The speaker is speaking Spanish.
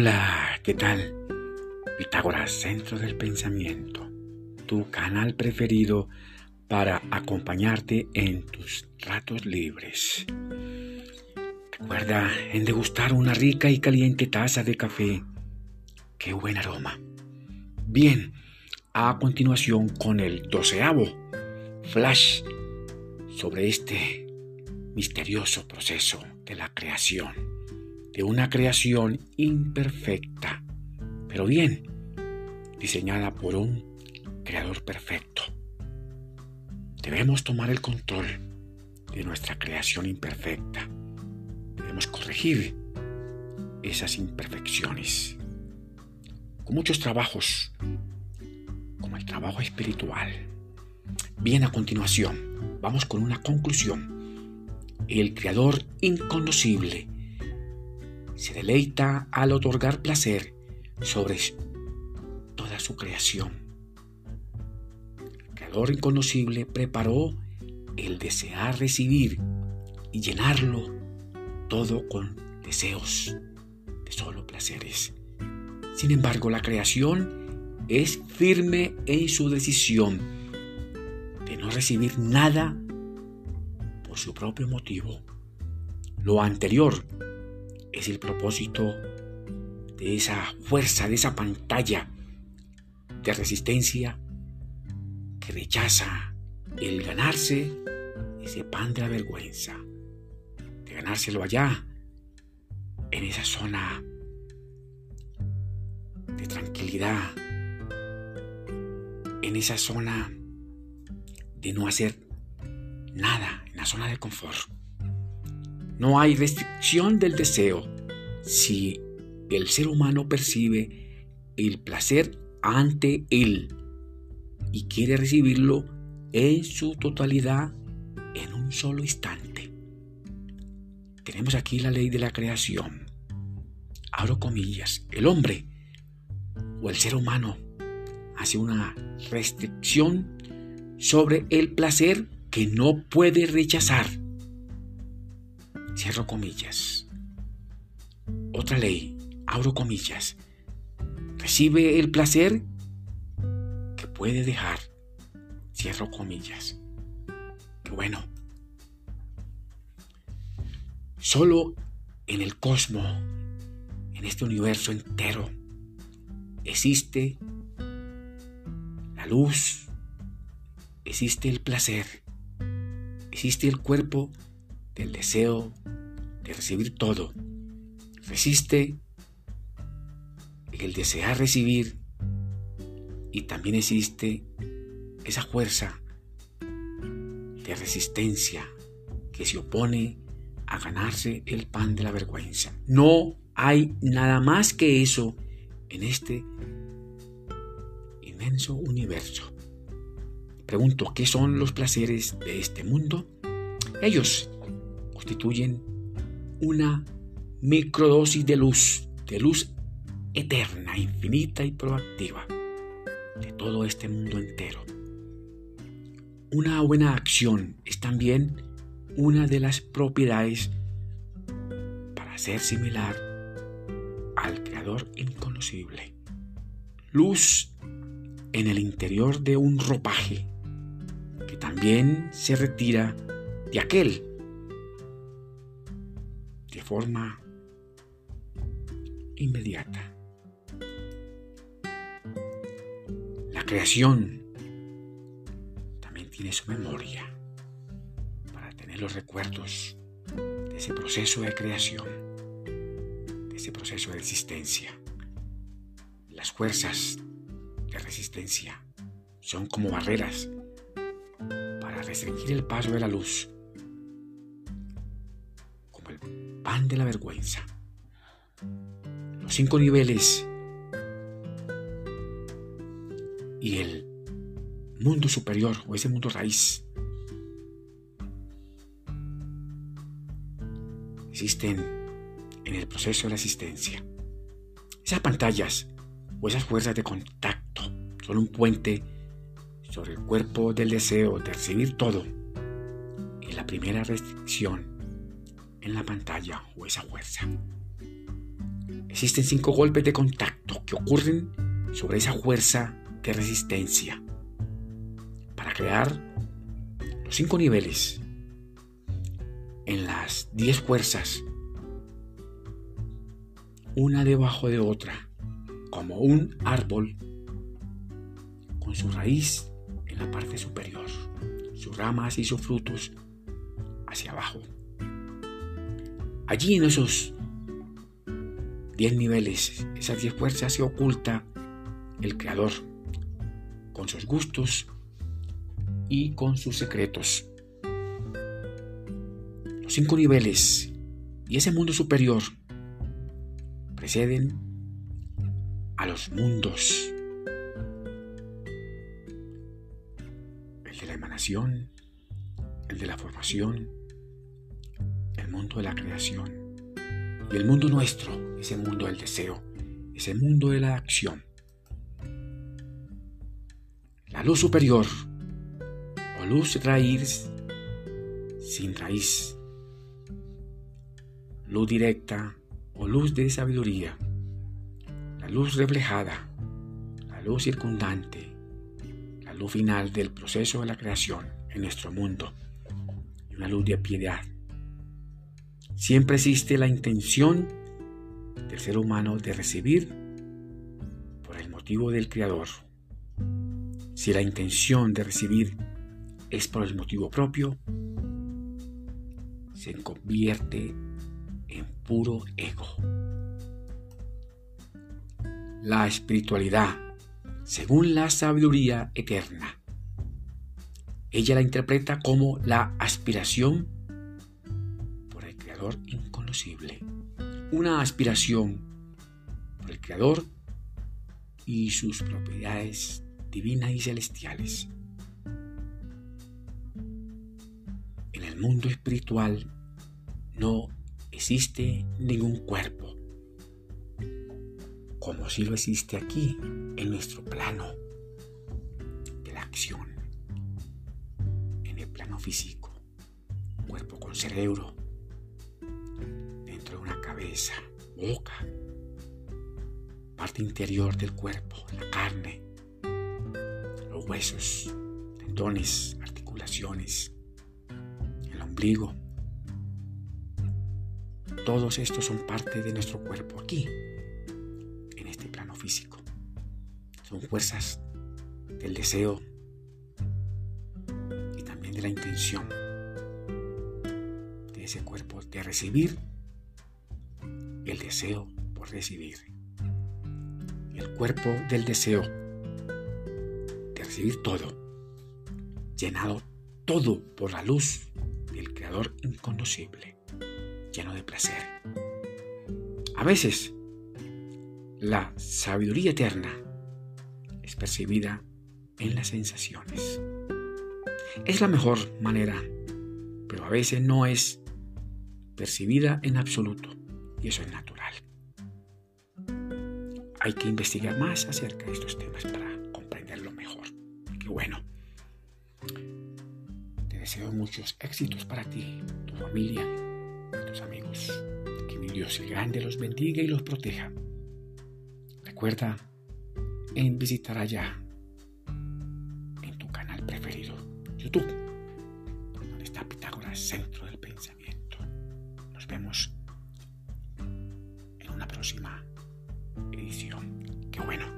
Hola, ¿qué tal? Pitágoras, Centro del Pensamiento, tu canal preferido para acompañarte en tus ratos libres. Recuerda en degustar una rica y caliente taza de café. ¡Qué buen aroma! Bien, a continuación con el doceavo flash sobre este misterioso proceso de la creación, de una creación imperfecta, pero bien diseñada por un creador perfecto. Debemos tomar el control de nuestra creación imperfecta. Debemos corregir esas imperfecciones. Con muchos trabajos, como el trabajo espiritual. Bien, a continuación, vamos con una conclusión. El Creador inconocible se deleita al otorgar placer sobre toda su creación. El Creador inconocible preparó el desear recibir y llenarlo todo con deseos de solo placeres. Sin embargo, la creación es firme en su decisión de no recibir nada por su propio motivo. Lo anterior es el propósito de esa fuerza, de esa pantalla de resistencia que rechaza el ganarse ese pan de la vergüenza, de ganárselo allá, en esa zona de tranquilidad, en esa zona de no hacer nada, en la zona de confort. No hay restricción del deseo si el ser humano percibe el placer ante él y quiere recibirlo en su totalidad en un solo instante. Tenemos aquí la ley de la creación. Abro comillas. El hombre o el ser humano hace una restricción sobre el placer que no puede rechazar Cierro comillas. Otra ley, abro comillas. Recibe el placer que puede dejar. Cierro comillas. Qué bueno. Solo en el cosmos, en este universo entero, existe la luz, existe el placer, existe el cuerpo del deseo de recibir todo. Resiste el desear recibir y también existe esa fuerza de resistencia que se opone a ganarse el pan de la vergüenza. No hay nada más que eso en este inmenso universo. Pregunto, ¿qué son los placeres de este mundo? Ellos constituyen una microdosis de luz, de luz eterna, infinita y proactiva de todo este mundo entero. Una buena acción es también una de las propiedades para ser similar al Creador inconocible. Luz en el interior de un ropaje que también se retira de aquel de forma inmediata. La creación también tiene su memoria para tener los recuerdos de ese proceso de creación, de ese proceso de existencia. Las fuerzas de resistencia son como barreras para restringir el paso de la luz pan de la vergüenza. Los cinco niveles y el mundo superior o ese mundo raíz existen en el proceso de la existencia. Esas pantallas o esas fuerzas de contacto son un puente sobre el cuerpo del deseo de recibir todo y la primera restricción en la pantalla o esa fuerza. Existen cinco golpes de contacto que ocurren sobre esa fuerza de resistencia para crear los cinco niveles en las diez fuerzas, una debajo de otra, como un árbol con su raíz en la parte superior, sus ramas y sus frutos hacia abajo. Allí en esos 10 niveles, esas 10 fuerzas se oculta el Creador con sus gustos y con sus secretos. Los cinco niveles y ese mundo superior preceden a los mundos. El de la emanación, el de la formación, mundo de la creación y el mundo nuestro, ese mundo del deseo, ese mundo de la acción. La luz superior o luz raíz sin raíz. Luz directa o luz de sabiduría. La luz reflejada, la luz circundante, la luz final del proceso de la creación en nuestro mundo y una luz de piedad Siempre existe la intención del ser humano de recibir por el motivo del Creador. Si la intención de recibir es por el motivo propio, se convierte en puro ego. La espiritualidad, según la sabiduría eterna, ella la interpreta como la aspiración inconocible, una aspiración por el Creador y sus propiedades divinas y celestiales. En el mundo espiritual no existe ningún cuerpo, como si lo existe aquí, en nuestro plano de la acción, en el plano físico, cuerpo con cerebro, cabeza, boca, parte interior del cuerpo, la carne, los huesos, tendones, articulaciones, el ombligo. Todos estos son parte de nuestro cuerpo aquí, en este plano físico. Son fuerzas del deseo y también de la intención de ese cuerpo de recibir el deseo por recibir. El cuerpo del deseo de recibir todo, llenado todo por la luz del Creador inconocible, lleno de placer. A veces, la sabiduría eterna es percibida en las sensaciones. Es la mejor manera, pero a veces no es percibida en absoluto. Y eso es natural. Hay que investigar más acerca de estos temas para comprenderlo mejor. Qué bueno. Te deseo muchos éxitos para ti, tu familia, tus amigos. Que mi Dios el grande los bendiga y los proteja. Recuerda en visitar allá en tu canal preferido, YouTube, donde está Pitágoras, centro del pensamiento. Nos vemos próxima edición. Qué bueno.